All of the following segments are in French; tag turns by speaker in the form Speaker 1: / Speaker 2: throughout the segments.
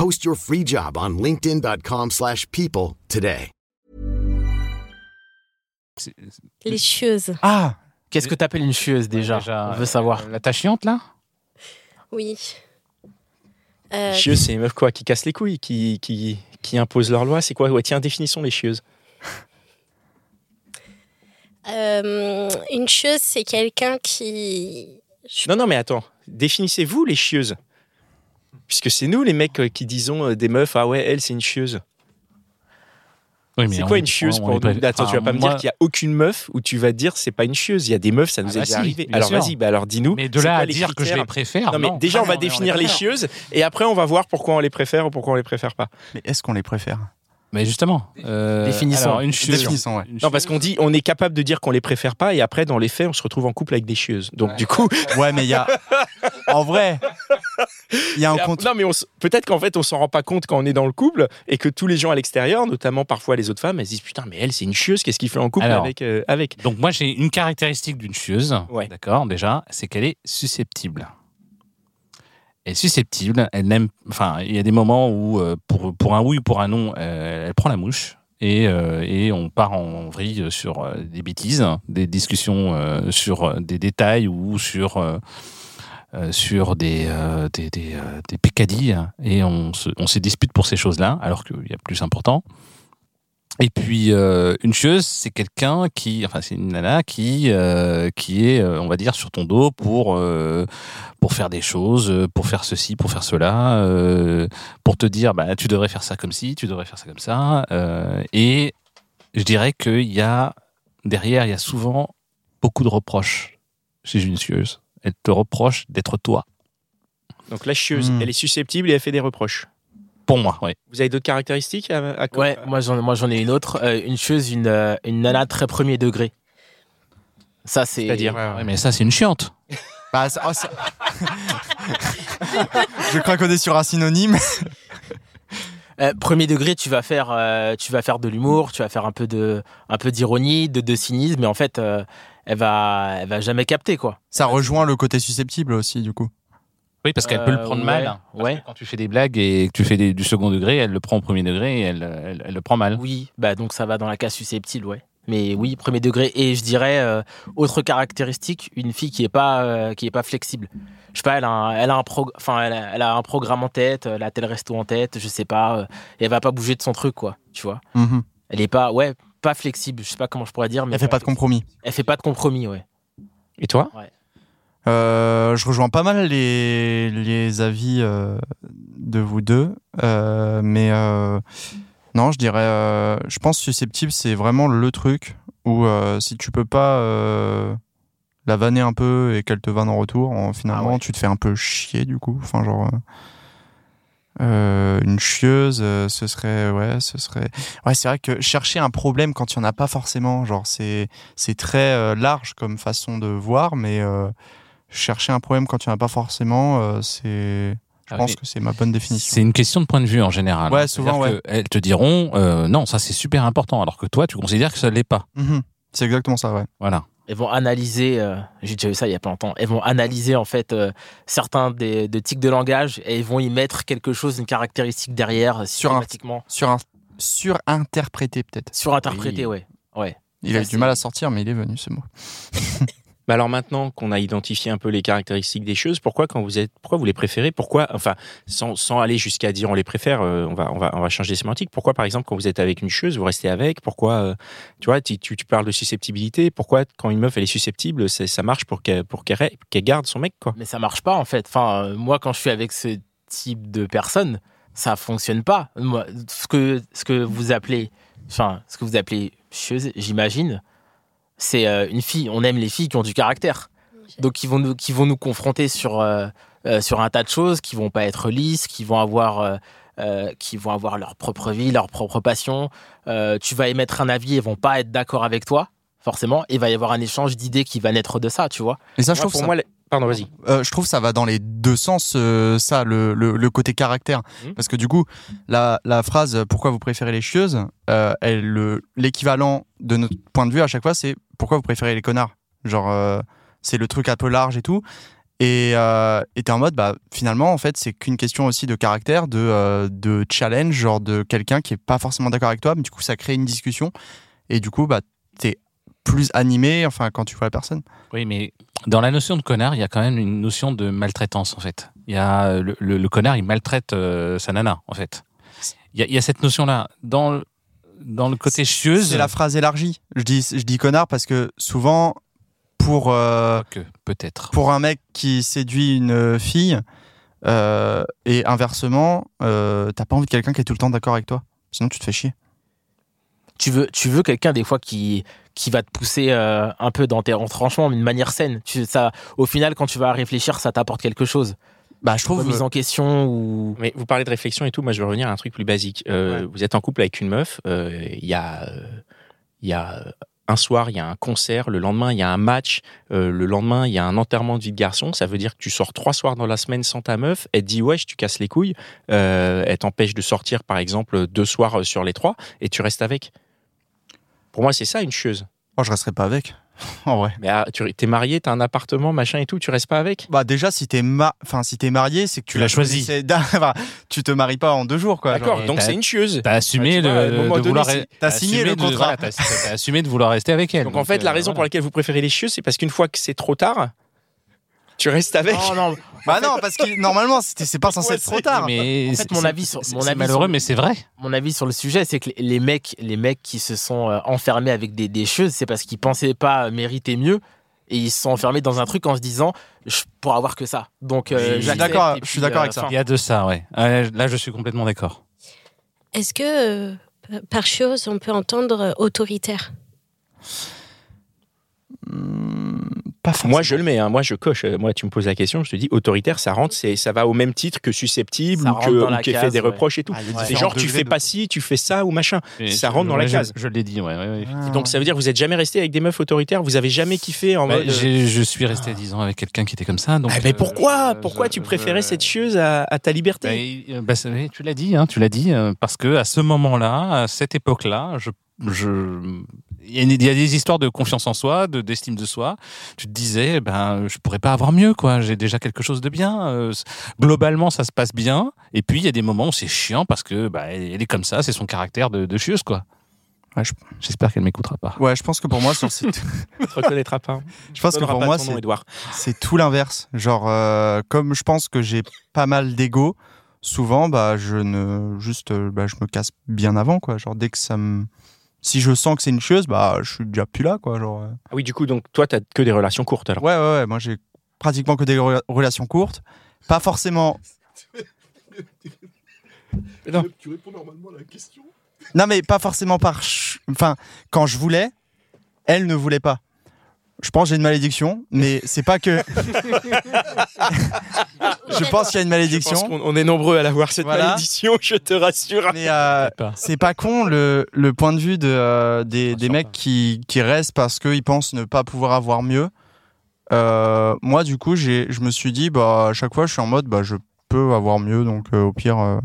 Speaker 1: Post your free job on linkedin.com/people slash people today.
Speaker 2: Les chieuses.
Speaker 3: Ah
Speaker 4: Qu'est-ce que t'appelles une chieuse déjà, On veut savoir.
Speaker 5: La tâche chiante, là?
Speaker 2: Oui. Euh,
Speaker 6: Chieuses, c'est les meufs quoi Qui cassent les couilles, qui, qui, qui imposent leurs lois. C'est quoi? Ouais, tiens, définissons les chieuses.
Speaker 2: euh, une chieuse, c'est quelqu'un qui.
Speaker 6: Non, non, mais attends. Définissez-vous les chieuses. Puisque c'est nous les mecs euh, qui disons euh, des meufs, ah ouais, elle c'est une chieuse.
Speaker 5: Oui,
Speaker 6: C'est
Speaker 5: on-
Speaker 6: quoi une chieuse
Speaker 5: on-
Speaker 6: pour
Speaker 5: on
Speaker 6: nous
Speaker 5: pas-
Speaker 6: Attends, tu vas
Speaker 5: enfin,
Speaker 6: pas me dire qu'il y a aucune meuf où tu vas te dire c'est pas une chieuse. Il y a des meufs, ça nous
Speaker 5: Ah
Speaker 6: est
Speaker 5: bah
Speaker 6: déjà
Speaker 5: si,
Speaker 6: arrivé. Alors vas-y, bah alors dis-nous.
Speaker 5: Mais de
Speaker 6: c'est
Speaker 5: là à
Speaker 6: les
Speaker 5: dire que je les préfère.
Speaker 6: Non, mais déjà, on va définir les chieuses et après, on va voir pourquoi on les préfère ou pourquoi on les préfère pas.
Speaker 3: Mais est-ce qu'on les préfère?
Speaker 5: Mais justement. euh,
Speaker 4: Définissons.
Speaker 5: alors, une chieuse.
Speaker 3: Définissons, ouais.
Speaker 5: Une
Speaker 6: Non, parce qu'on dit, on est capable de dire qu'on les préfère pas et après, dans les faits, on se retrouve en couple avec des chieuses. Donc, du coup.
Speaker 3: Ouais, mais il y a. En vrai, il y a un compte.
Speaker 6: Non, mais on s- peut-être qu'en fait, on s'en rend pas compte quand on est dans le couple et que tous les gens à l'extérieur, notamment parfois les autres femmes, elles se disent Putain, mais elle, c'est une chieuse, qu'est-ce qu'il fait en couple
Speaker 5: Alors.
Speaker 6: avec, euh, avec?
Speaker 5: Donc moi j'ai une caractéristique d'une chieuse,
Speaker 6: Ouais.
Speaker 5: d'accord, déjà, c'est qu'elle est susceptible. Est susceptible, elle n'aime, enfin, il y a des moments où euh, pour, pour un oui ou pour un non, euh, elle prend la mouche et, euh, et on part en vrille sur des bêtises, des discussions sur des détails ou sur sur des, des, des, des et on se, on se dispute pour ces choses-là alors qu'il y a plus important. Et puis euh, une chieuse, c'est quelqu'un qui, enfin c'est une nana qui euh, qui est, euh, on va dire, sur ton dos pour euh, pour faire des choses, pour faire ceci, pour faire cela, euh, pour te dire, bah tu devrais faire ça comme ci, tu devrais faire ça comme ça. euh, et je dirais qu'il y a derrière, il y a souvent beaucoup de reproches chez une chieuse. Elle te reproche d'être toi.
Speaker 6: Donc, la chieuse,
Speaker 3: Hmm.
Speaker 6: elle est susceptible et elle fait des reproches.
Speaker 5: Pour moi, oui.
Speaker 6: Vous avez d'autres caractéristiques à, à-
Speaker 4: Ouais, moi j'en, moi j'en ai une autre. Euh, une chieuse, une, euh, une nana très premier degré. Ça, c'est.
Speaker 6: C'est-à-dire
Speaker 5: Ouais, mais ça, c'est une chiante.
Speaker 3: Bah, ça- oh, ça- Je crois qu'on est sur un synonyme.
Speaker 4: Euh, premier degré, tu vas faire, euh, tu vas faire de l'humour, tu vas faire un peu de, un peu d'ironie, de, de cynisme, mais en fait, euh, elle va, elle va jamais capter quoi.
Speaker 3: Ça rejoint le côté susceptible aussi, du coup.
Speaker 5: Oui, parce qu'elle peut le
Speaker 4: Euh,
Speaker 5: prendre
Speaker 4: ouais,
Speaker 5: mal. Parce
Speaker 4: ouais.
Speaker 5: que quand tu fais des blagues et que tu fais des- du second degré, elle le prend au premier degré et elle, elle, elle le prend mal.
Speaker 4: Oui, bah donc ça va dans la case susceptible, ouais. Mais oui, premier degré. Et je dirais euh, autre caractéristique, une fille qui est pas, euh, qui est pas flexible. Je sais pas, elle a un, elle a un prog- enfin, elle a, elle a un programme en tête, elle a tel resto en tête, je sais pas, euh, et elle va pas bouger de son truc, quoi. Tu vois.
Speaker 3: Mhm.
Speaker 4: Elle est pas, ouais, pas flexible. Je sais pas comment je pourrais dire, mais
Speaker 3: Elle fait pas de compromis.
Speaker 4: Elle fait pas de compromis, ouais.
Speaker 6: Et toi?
Speaker 3: Euh, je rejoins pas mal les, les avis euh, de vous deux, euh, mais non, je dirais, je pense susceptible, c'est vraiment le truc où si tu peux pas la vanner un peu et qu'elle te vanne en retour, en- finalement,
Speaker 4: Ah ouais.
Speaker 3: tu te fais un peu chier du coup. Enfin, genre. euh, une chieuse, euh, ce serait ouais, ce serait ouais, c'est vrai que chercher un problème quand il y en a pas forcément, genre c'est c'est très euh, large comme façon de voir, mais chercher un problème quand il n'y en a pas forcément, euh, c'est. Je
Speaker 5: Ah
Speaker 3: pense que c'est ma bonne définition.
Speaker 5: C'est une question de point de vue en général.
Speaker 3: Ouais,
Speaker 5: C'est-à-dire
Speaker 3: souvent, ouais.
Speaker 5: que Elles te diront euh, non, ça c'est super important, alors que toi tu considères que ça l'est pas.
Speaker 3: Mhm. C'est exactement ça, ouais.
Speaker 5: Voilà.
Speaker 4: Elles vont analyser, euh, j'ai déjà vu ça il y a pas longtemps, elles vont analyser en fait euh, certains des, des tics de langage et ils vont y mettre quelque chose, une caractéristique derrière,
Speaker 3: Sur un-
Speaker 4: systématiquement.
Speaker 3: Sur un surinterprété peut-être.
Speaker 4: Surinterprété,
Speaker 5: Oui.
Speaker 4: ouais. ouais.
Speaker 3: Il a eu du mal à sortir, mais il est venu ce mot.
Speaker 6: Mais alors maintenant qu'on a identifié un peu les caractéristiques des choses, pourquoi quand vous êtes, pourquoi vous les préférez? Pourquoi, enfin, sans, sans aller jusqu'à dire on les préfère, euh, on va, on va, on va changer sémantique. Pourquoi, par exemple, quand vous êtes avec une chose, vous restez avec? Pourquoi, euh, tu vois, tu, tu, parles de susceptibilité. Pourquoi, quand une meuf elle est susceptible, ça marche pour qu'elle, pour re- qu'elle garde son mec, quoi?
Speaker 4: Mais ça marche pas en fait. Enfin, euh, moi, quand je suis avec ce type de personne, ça fonctionne pas. Moi, ce que ce que vous appelez, enfin, ce que vous appelez chieuse, j'imagine, c'est euh, une fille. On aime les filles qui ont du caractère. Donc, qui vont nous, qui vont nous confronter sur euh, euh, sur un tas de choses, qui vont pas être lisses, qui vont avoir euh, euh, qui vont avoir leur propre vie, leur propre passion. Euh, tu vas émettre un avis, ils vont pas être d'accord avec toi, forcément. Et il va y avoir un échange d'idées qui va naître de ça, tu vois.
Speaker 3: Et ça, je
Speaker 6: Moi,
Speaker 3: trouve
Speaker 6: pour
Speaker 3: ça-
Speaker 6: moi, les- pardon, vas-y.
Speaker 3: Euh, je trouve ça va dans les deux sens, euh, ça, le, le, le côté caractère.
Speaker 6: Mhm.
Speaker 3: Parce que du coup, la, la phrase euh, pourquoi vous préférez les chieuses, euh, elle, l'équivalent de notre point de vue à chaque fois, c'est pourquoi vous préférez les connards? Genre, c'est le truc un peu large et tout. Et t'es en mode, bah, finalement, en fait, c'est qu'une question aussi de caractère, de, de challenge, genre de quelqu'un qui est pas forcément d'accord avec toi, mais du coup, ça crée une discussion. Et du coup, bah, t'es plus animé, enfin, quand tu vois la personne.
Speaker 5: Oui, mais dans la notion de connard, il y a quand même une notion de maltraitance, en fait. Il y a euh, le, le- le connard, il maltraite euh, sa nana, en fait. Il y a, il y a cette notion-là. Dans, le- dans le côté chieuse.
Speaker 3: C'est la phrase élargie. Je dis, je dis connard parce que souvent, pour, euh,
Speaker 5: peut-être.
Speaker 3: pour un mec qui séduit une fille, euh, et inversement, t'as pas envie de quelqu'un qui est tout le temps d'accord avec toi. Sinon, tu te fais chier.
Speaker 4: Tu veux, tu veux quelqu'un des fois qui, qui va te pousser euh, un peu dans tes retranchements, mais d'une manière saine. Tu, ça, au final, quand tu vas réfléchir, ça t'apporte quelque chose.
Speaker 3: Bah, je trouve.
Speaker 4: Remise en question ou.
Speaker 6: Mais vous parlez de réflexion et tout, moi je veux revenir à un truc plus basique. Euh,
Speaker 3: Ouais.
Speaker 6: Vous êtes en couple avec une meuf, euh, il y a, euh, il y a un soir, il y a un concert, le lendemain il y a un match, euh, le lendemain il y a un enterrement de vie de garçon. Ça veut dire que tu sors trois soirs dans la semaine sans ta meuf. Elle te dit ouais, tu casses les couilles. Euh, elle t'empêche de sortir par exemple deux soirs sur les trois et tu restes avec. Pour moi c'est ça une chieuse.
Speaker 3: Oh, je resterai pas avec. en vrai.
Speaker 6: Mais ah, tu es marié, t'as un appartement, machin et tout, tu restes pas avec?
Speaker 3: Bah, déjà, si t'es ma... enfin, si t'es marié, c'est que tu,
Speaker 5: Tu l'as choisi.
Speaker 3: enfin, tu te maries pas en deux jours, quoi.
Speaker 6: D'accord, donc c'est une chieuse.
Speaker 5: T'as assumé
Speaker 6: vois,
Speaker 5: de, de vouloir.
Speaker 3: t'as signé le
Speaker 5: de-
Speaker 3: contrat.
Speaker 5: voilà, t'as t'as assumé de vouloir rester avec elle.
Speaker 6: Donc en fait, la
Speaker 5: euh,
Speaker 6: raison pour laquelle vous préférez les chieuses, c'est parce qu'une fois que c'est trop tard, tu restes avec.
Speaker 4: Non, non.
Speaker 3: Bah non, parce que normalement, c'était- c'est pas censé être trop tard.
Speaker 5: Mais
Speaker 4: En fait,
Speaker 5: c'est-
Speaker 4: mon
Speaker 5: c'est-
Speaker 4: avis sur-
Speaker 5: c'est-
Speaker 4: mon
Speaker 5: c'est
Speaker 4: avis
Speaker 5: malheureux,
Speaker 4: sur-
Speaker 5: mais c'est vrai.
Speaker 4: Mon avis sur le sujet, c'est que les- les mecs, les mecs qui se sont euh, enfermés avec des, des choses, c'est parce qu'ils pensaient pas mériter mieux. Et ils se sont enfermés dans un truc en se disant, je pourrais avoir que ça. Donc, euh,
Speaker 5: Je suis
Speaker 4: j'accepte,
Speaker 3: d'accord-
Speaker 4: et
Speaker 3: je suis
Speaker 4: puis,
Speaker 3: d'accord avec
Speaker 4: euh,
Speaker 3: ça.
Speaker 5: Il y a de ça, ouais. Ouais, Là, je suis complètement d'accord.
Speaker 2: Est-ce que euh, par chose, on peut entendre euh, autoritaire?
Speaker 3: Hmm, pas forcément.
Speaker 6: Moi, je le mets. hein. Moi, je coche. Euh, Moi, tu me poses la question, je te dis autoritaire, ça rentre, c'est, ça va au même titre que susceptible
Speaker 4: Ça
Speaker 6: ou, que, qui fait des
Speaker 4: ouais.
Speaker 6: reproches et tout.
Speaker 3: Ah,
Speaker 6: c'est genre, tu fais
Speaker 3: de-
Speaker 6: pas ci, tu fais ça ou machin.
Speaker 5: Et
Speaker 6: ça
Speaker 5: je-
Speaker 6: rentre dans la
Speaker 5: je-
Speaker 6: case.
Speaker 5: Je, l'ai dit, ouais. ouais, ouais.
Speaker 3: Ah.
Speaker 6: Et donc, ça veut dire que vous êtes jamais resté avec des meufs autoritaires? Vous avez jamais kiffé en
Speaker 5: Bah,
Speaker 6: mode. euh,
Speaker 5: je suis resté 10 ans avec quelqu'un qui était comme ça. Donc,
Speaker 6: Ah, mais
Speaker 5: euh,
Speaker 6: pourquoi?
Speaker 5: je-
Speaker 6: Pourquoi
Speaker 5: je-
Speaker 6: tu préférais
Speaker 5: je-
Speaker 6: cette chieuse à, à ta
Speaker 5: Bah,
Speaker 6: liberté
Speaker 5: bah, oui, tu l'as dit, hein, tu l'as dit, parce que à ce moment-là, à cette époque-là, je, je, il y, a y des histoires de confiance en soi, de d'estime de soi. Tu te disais, ben, je pourrais pas avoir mieux, quoi. J'ai déjà quelque chose de bien. euh, globalement, ça se passe bien. Et puis il y a des moments où c'est chiant parce que, bah, elle est comme ça, c'est son caractère de, de chieuse, quoi.
Speaker 3: Ouais, je-
Speaker 5: J'espère qu'elle m'écoutera pas.
Speaker 3: Ouais, je pense que pour moi, sur-
Speaker 6: te reconnaîtras pas.
Speaker 3: je pense que pour moi, c'est tout l'inverse. Genre, euh, comme je pense que j'ai pas mal d'ego, souvent, bah, je ne, juste, bah, je me casse bien avant, quoi. Genre, dès que ça me, si je sens que c'est une chose, bah, je suis déjà plus là, quoi. Genre, euh.
Speaker 6: Ah oui, du coup, donc toi, t'as que des relations courtes alors.
Speaker 3: ouais, ouais, ouais. Moi, j'ai pratiquement que des re- relations courtes, pas forcément. Non, mais pas forcément par. ch- Enfin, quand je voulais, elle ne voulait pas. Je pense que j'ai une malédiction, mais c'est pas que. je pense qu'il y a une
Speaker 6: Je pense
Speaker 3: malédiction.
Speaker 6: qu'on on est nombreux à l'avoir cette
Speaker 3: Voilà.
Speaker 6: malédiction, je te rassure.
Speaker 3: Mais euh, c'est pas con le, le point de vue de, euh, des, mecs
Speaker 5: pas.
Speaker 3: qui, qui restent parce qu'ils pensent ne pas pouvoir avoir mieux. Euh, moi, du coup, j'ai, je me suis dit, bah, à chaque fois, je suis en mode, bah, je peux avoir mieux. Donc, euh, au pire, euh,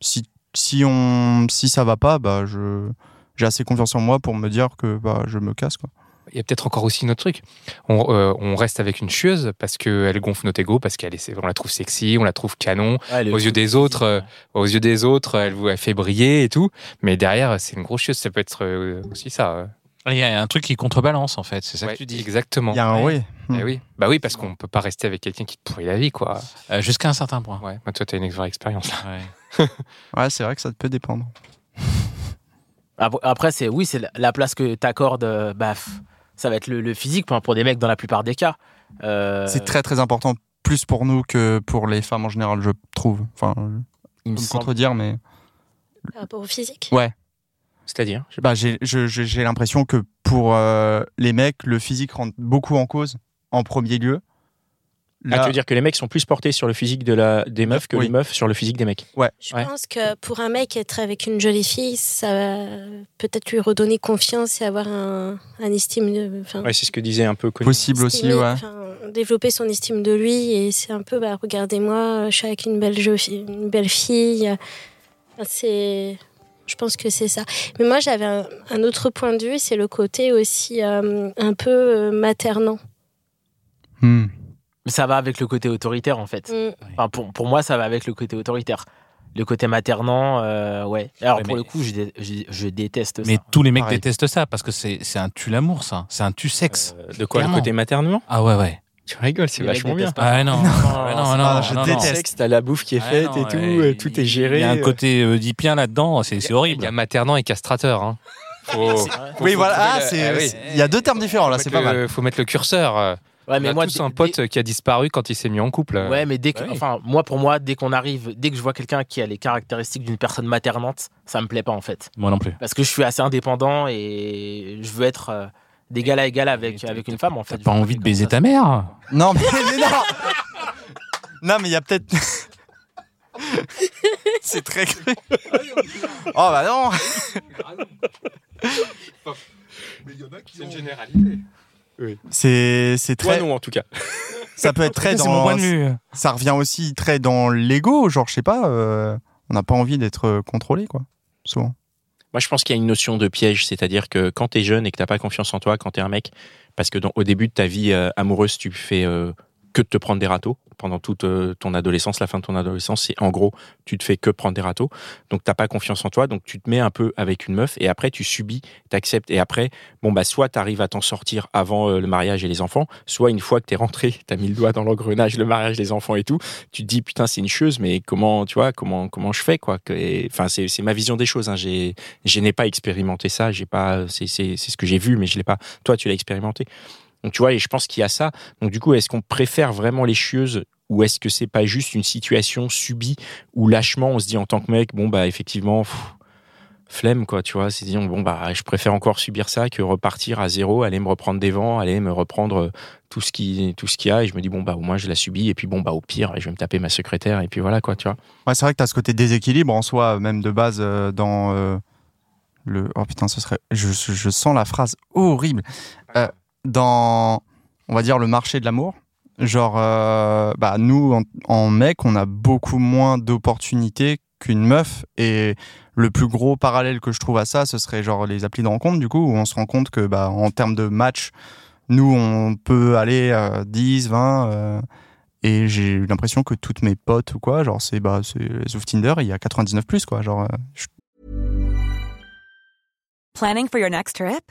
Speaker 3: si, si, on, si ça va pas, bah, je, j'ai assez confiance en moi pour me dire que bah, je me casse. Quoi.
Speaker 7: Il y a peut-être encore aussi une autre truc. On, euh, on reste avec une chieuse parce qu'elle gonfle notre ego, parce qu'elle est, on la trouve sexy, on la trouve canon.
Speaker 4: ouais, le
Speaker 7: Aux yeux des autres, euh. Aux yeux des autres, elle vous fait briller et tout. Mais derrière, c'est une grosse chieuse. Ça peut être euh, aussi ça. euh.
Speaker 5: Il y a un truc qui contrebalance en fait, c'est ça
Speaker 7: Ouais,
Speaker 5: que tu dis.
Speaker 7: Exactement.
Speaker 3: Il y a un oui.
Speaker 7: Eh oui. Bah oui, parce qu'on peut pas rester avec quelqu'un qui te pourrit la vie, quoi.
Speaker 5: Euh, Jusqu'à un certain point.
Speaker 7: Ouais. Bah, toi, t'as une vraie expérience là.
Speaker 5: Ouais.
Speaker 3: Ouais, c'est vrai que ça peut dépendre.
Speaker 4: Après, c'est oui, c'est la- la place que t'accordes. euh, Bah, ça va être le, le physique pour, pour des mecs dans la plupart des cas. Euh,
Speaker 3: C'est très très important, plus pour nous que pour les femmes en général, je trouve. Enfin,
Speaker 4: il me
Speaker 3: contredire, mais
Speaker 2: Par rapport au physique?
Speaker 3: Ouais.
Speaker 6: C'est-à-dire
Speaker 3: Bah, j'ai l'impression que pour euh, les mecs, le physique rentre beaucoup en cause en premier lieu.
Speaker 6: Ah,
Speaker 3: Là-
Speaker 6: tu veux dire que les mecs sont plus portés sur le physique de la, des meufs que
Speaker 3: Oui.
Speaker 6: les meufs sur le physique des mecs
Speaker 2: Je
Speaker 6: Ouais.
Speaker 2: pense que pour un mec, être avec une jolie fille, ça va peut-être lui redonner confiance et avoir un, un estime de. enfin,
Speaker 6: Ouais, c'est ce que disait un peu Connie.
Speaker 3: Possible aussi,
Speaker 2: estimer,
Speaker 3: ouais.
Speaker 2: enfin, développer son estime de lui et c'est un peu, bah, regardez-moi, je suis avec une belle, une belle fille. C'est. Je pense que c'est ça. Mais moi, j'avais un, un autre point de vue, c'est le côté aussi euh, un peu euh, maternant.
Speaker 3: Hmm.
Speaker 4: Mais ça va avec le côté autoritaire en fait.
Speaker 2: Mm.
Speaker 4: Enfin, pour, pour moi, ça va avec le côté autoritaire. Le côté maternant, euh, ouais. Alors
Speaker 5: Ouais,
Speaker 4: pour
Speaker 5: mais-
Speaker 4: le coup, je, dé- je, je déteste
Speaker 5: Mais
Speaker 4: ça.
Speaker 5: tous les mecs
Speaker 3: Pareil.
Speaker 5: détestent ça parce que c'est c'est un tue l'amour, ça. C'est un tue sexe.
Speaker 6: Euh, de quoi
Speaker 5: Clairement.
Speaker 6: Le côté maternement?
Speaker 5: Ah ouais, ouais.
Speaker 6: Tu rigoles, c'est vachement bien.
Speaker 4: pas.
Speaker 5: Ah non, non,
Speaker 4: Non,
Speaker 5: non,
Speaker 3: je
Speaker 5: non,
Speaker 3: déteste.
Speaker 6: t'as la bouffe qui est
Speaker 5: Ah
Speaker 6: faite
Speaker 5: non,
Speaker 6: et tout, euh, tout est géré.
Speaker 5: Il y a un côté oedipien là-dedans, c'est c'est
Speaker 7: Il
Speaker 5: horrible.
Speaker 7: y a maternant et castrateur. Hein. Faut, faut-
Speaker 3: Oui,
Speaker 7: faut
Speaker 3: voilà. Ah,
Speaker 7: le-
Speaker 3: c'est.
Speaker 7: ah oui.
Speaker 3: Il y a deux termes différents là, c'est pas mal.
Speaker 7: Faut mettre le curseur. Euh.
Speaker 4: Ouais,
Speaker 7: On a
Speaker 4: moi,
Speaker 7: tous un pote qui a disparu quand il s'est mis en couple.
Speaker 4: dès- Ouais, mais dès que,
Speaker 5: Ouais.
Speaker 4: enfin, moi, pour moi, dès qu'on arrive, dès que je vois quelqu'un qui a les caractéristiques d'une personne maternante, ça me plaît pas en fait.
Speaker 5: Moi non plus.
Speaker 4: Parce que je suis assez indépendant et je veux être euh, d'égal à égal avec, avec une femme en fait.
Speaker 5: T'as pas envie de baiser ta mère?
Speaker 3: Non, mais, mais non Non, mais il y a peut-être. c'est très cru. Oh bah non
Speaker 7: C'est une généralité.
Speaker 3: C'est c'est
Speaker 6: Toi,
Speaker 3: très.
Speaker 6: non, en tout cas.
Speaker 3: Ça peut être très
Speaker 5: C'est
Speaker 3: dans.
Speaker 5: mon point de vue.
Speaker 3: Ça revient aussi très dans l'ego, genre je sais pas. euh, on n'a pas envie d'être euh, contrôlé quoi. Souvent.
Speaker 6: Moi, je pense qu'il y a une notion de piège, c'est-à-dire que quand t'es jeune et que t'as pas confiance en toi, quand t'es un mec, parce que dans- au début de ta vie euh, amoureuse, tu fais euh, que de te prendre des râteaux pendant toute euh, ton adolescence, la fin de ton adolescence, c'est en gros, tu te fais que prendre des râteaux. Donc t'as pas confiance en toi, donc tu te mets un peu avec une meuf et après tu subis, t'acceptes et après, bon bah soit t'arrives à t'en sortir avant euh, le mariage et les enfants, soit une fois que t'es rentré, t'as mis le doigt dans l'engrenage, le mariage, les enfants et tout, tu te dis putain c'est une chose, mais comment tu vois comment comment je fais quoi? Enfin c'est ma vision des choses. Hein. Je n'ai pas expérimenté ça, j'ai pas, c'est ce que j'ai vu, mais je l'ai pas. Toi, tu l'as expérimenté. Donc tu vois, et je pense qu'il y a ça. Donc du coup, est-ce qu'on préfère vraiment les chieuses ou est-ce que c'est pas juste une situation subie où lâchement on se dit en tant que mec, bon bah effectivement, flemme quoi, tu vois, c'est disons bon bah je préfère encore subir ça que repartir à zéro, aller me reprendre des vents, aller me reprendre euh, tout ce qui tout ce qu'il y a et je me dis bon bah au moins je la subis et puis bon bah au pire je vais me taper ma secrétaire et puis voilà quoi, tu vois.
Speaker 3: Ouais, c'est vrai que tu as ce côté déséquilibre en soi, même de base euh, dans euh, le. Oh putain, ce serait. Je- je sens la phrase horrible. Euh, dans, on va dire, le marché de l'amour. Genre, euh, bah, nous, en, en mec, on a beaucoup moins d'opportunités qu'une meuf. Et le plus gros parallèle que je trouve à ça, ce serait genre les applis de rencontre, du coup, où on se rend compte que, bah, en termes de match, nous, on peut aller à 10, 20. euh, et j'ai eu l'impression que toutes mes potes ou quoi, genre c'est bah c'est sauf Tinder, il y a 99 plus quoi, genre euh, je-
Speaker 8: Planning for your next trip?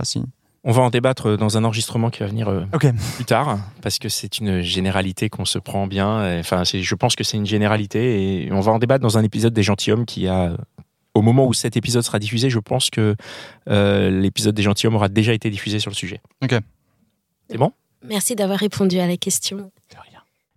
Speaker 3: Pas si.
Speaker 6: On va en débattre dans un enregistrement qui va venir euh,
Speaker 3: Ok.
Speaker 6: plus tard, parce que c'est une généralité qu'on se prend bien. Enfin, je pense que c'est une généralité et on va en débattre dans un épisode des gentilshommes qui a. Au moment où cet épisode sera diffusé, je pense que euh, l'épisode des gentilshommes aura déjà été diffusé sur le sujet.
Speaker 3: Ok.
Speaker 6: C'est bon?
Speaker 2: Merci d'avoir répondu à la question.